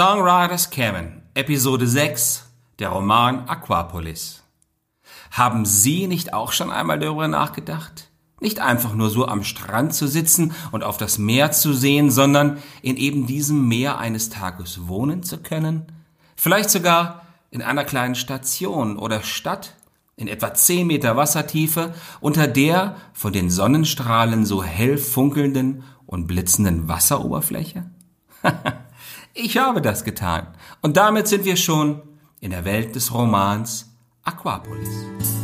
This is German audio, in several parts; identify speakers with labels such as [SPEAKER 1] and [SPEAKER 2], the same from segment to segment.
[SPEAKER 1] Songwriters Cabin, Episode 6, der Roman Aquapolis. Haben Sie nicht auch schon einmal darüber nachgedacht? Nicht einfach nur so am Strand zu sitzen und auf das Meer zu sehen, sondern in eben diesem Meer eines Tages wohnen zu können? Vielleicht sogar in einer kleinen Station oder Stadt in etwa 10 Meter Wassertiefe, unter der von den Sonnenstrahlen so hell funkelnden und blitzenden Wasseroberfläche? Ich habe das getan. Und damit sind wir schon in der Welt des Romans Aquapolis.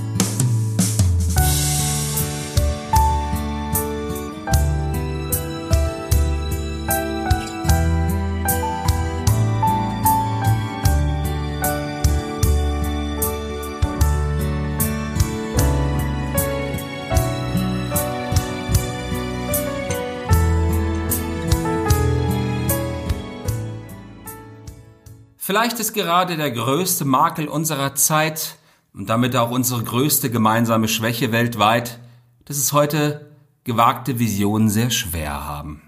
[SPEAKER 1] Vielleicht ist gerade der größte Makel unserer Zeit und damit auch unsere größte gemeinsame Schwäche weltweit, dass es heute gewagte Visionen sehr schwer haben.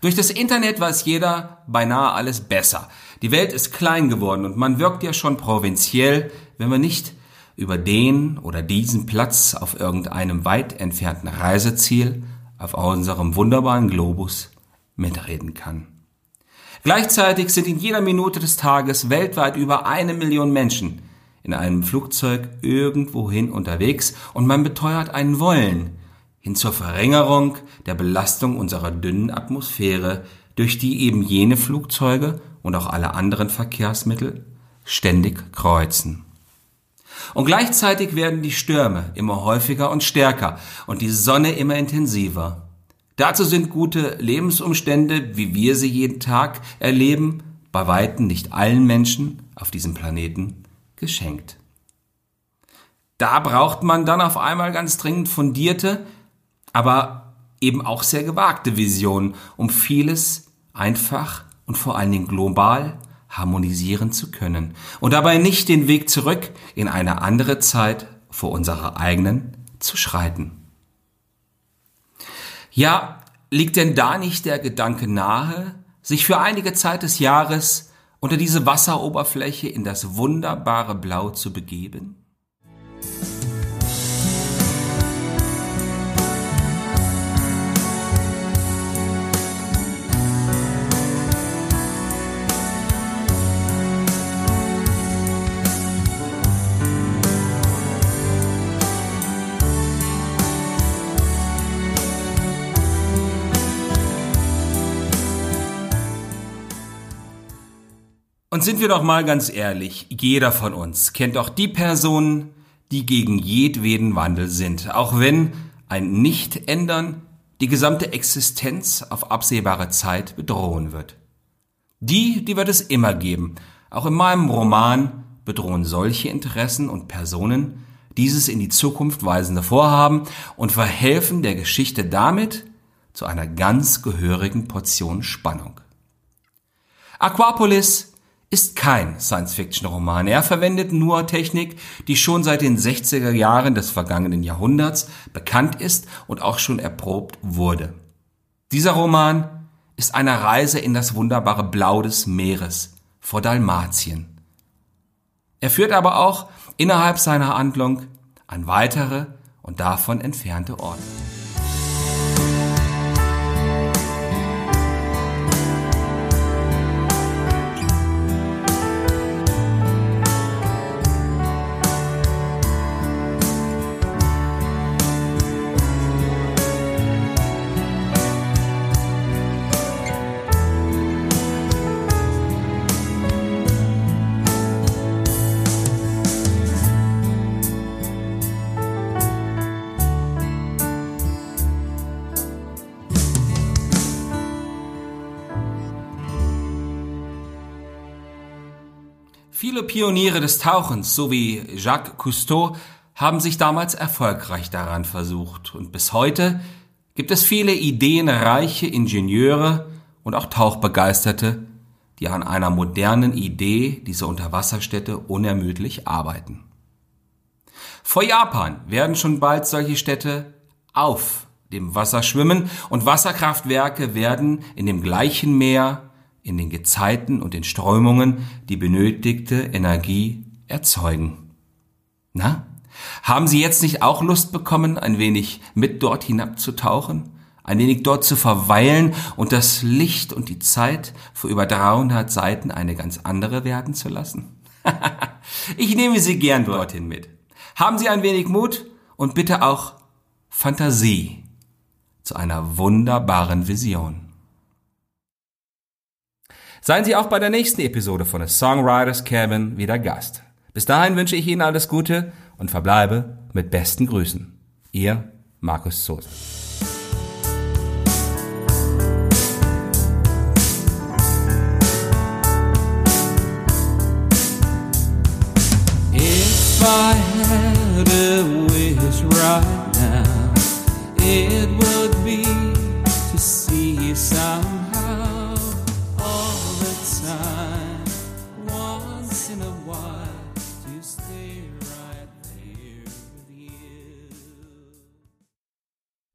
[SPEAKER 1] Durch das Internet weiß jeder beinahe alles besser. Die Welt ist klein geworden und man wirkt ja schon provinziell, wenn man nicht über den oder diesen Platz auf irgendeinem weit entfernten Reiseziel auf unserem wunderbaren Globus mitreden kann. Gleichzeitig sind in jeder Minute des Tages weltweit über eine Million Menschen in einem Flugzeug irgendwohin unterwegs und man beteuert ein Wollen hin zur Verringerung der Belastung unserer dünnen Atmosphäre, durch die eben jene Flugzeuge und auch alle anderen Verkehrsmittel ständig kreuzen. Und gleichzeitig werden die Stürme immer häufiger und stärker und die Sonne immer intensiver. Dazu sind gute Lebensumstände, wie wir sie jeden Tag erleben, bei weitem nicht allen Menschen auf diesem Planeten geschenkt. Da braucht man dann auf einmal ganz dringend fundierte, aber eben auch sehr gewagte Visionen, um vieles einfach und vor allen Dingen global harmonisieren zu können und dabei nicht den Weg zurück in eine andere Zeit vor unserer eigenen zu schreiten. Ja, liegt denn da nicht der Gedanke nahe, sich für einige Zeit des Jahres unter diese Wasseroberfläche in das wunderbare Blau zu begeben? Und sind wir doch mal ganz ehrlich, jeder von uns kennt auch die Personen, die gegen jedweden Wandel sind, auch wenn ein Nicht-Ändern die gesamte Existenz auf absehbare Zeit bedrohen wird. Die, die wird es immer geben, Auch in meinem Roman bedrohen solche Interessen und Personen dieses in die Zukunft weisende Vorhaben und verhelfen der Geschichte damit zu einer ganz gehörigen Portion Spannung. Aquapolis ist kein Science-Fiction-Roman. Er verwendet nur Technik, die schon seit den 60er Jahren des vergangenen Jahrhunderts bekannt ist und auch schon erprobt wurde. Dieser Roman ist eine Reise in das wunderbare Blau des Meeres vor Dalmatien. Er führt aber auch innerhalb seiner Handlung an weitere und davon entfernte Orte. Viele Pioniere des Tauchens, so wie Jacques Cousteau, haben sich damals erfolgreich daran versucht. Und bis heute gibt es viele ideenreiche Ingenieure und auch Tauchbegeisterte, die an einer modernen Idee dieser Unterwasserstädte unermüdlich arbeiten. Vor Japan werden schon bald solche Städte auf dem Wasser schwimmen und Wasserkraftwerke werden in dem gleichen Meer in den Gezeiten und den Strömungen die benötigte Energie erzeugen. Na, haben Sie jetzt nicht auch Lust bekommen, ein wenig mit dort hinabzutauchen, ein wenig dort zu verweilen und das Licht und die Zeit vor über 300 Seiten eine ganz andere werden zu lassen? ich nehme Sie gern dorthin mit. Haben Sie ein wenig Mut und bitte auch Fantasie zu einer wunderbaren Vision. Seien Sie auch bei der nächsten Episode von The Songwriters Cabin wieder Gast. Bis dahin wünsche ich Ihnen alles Gute und verbleibe mit besten Grüßen. Ihr Markus Sosa.
[SPEAKER 2] If I had a wish right now, it would be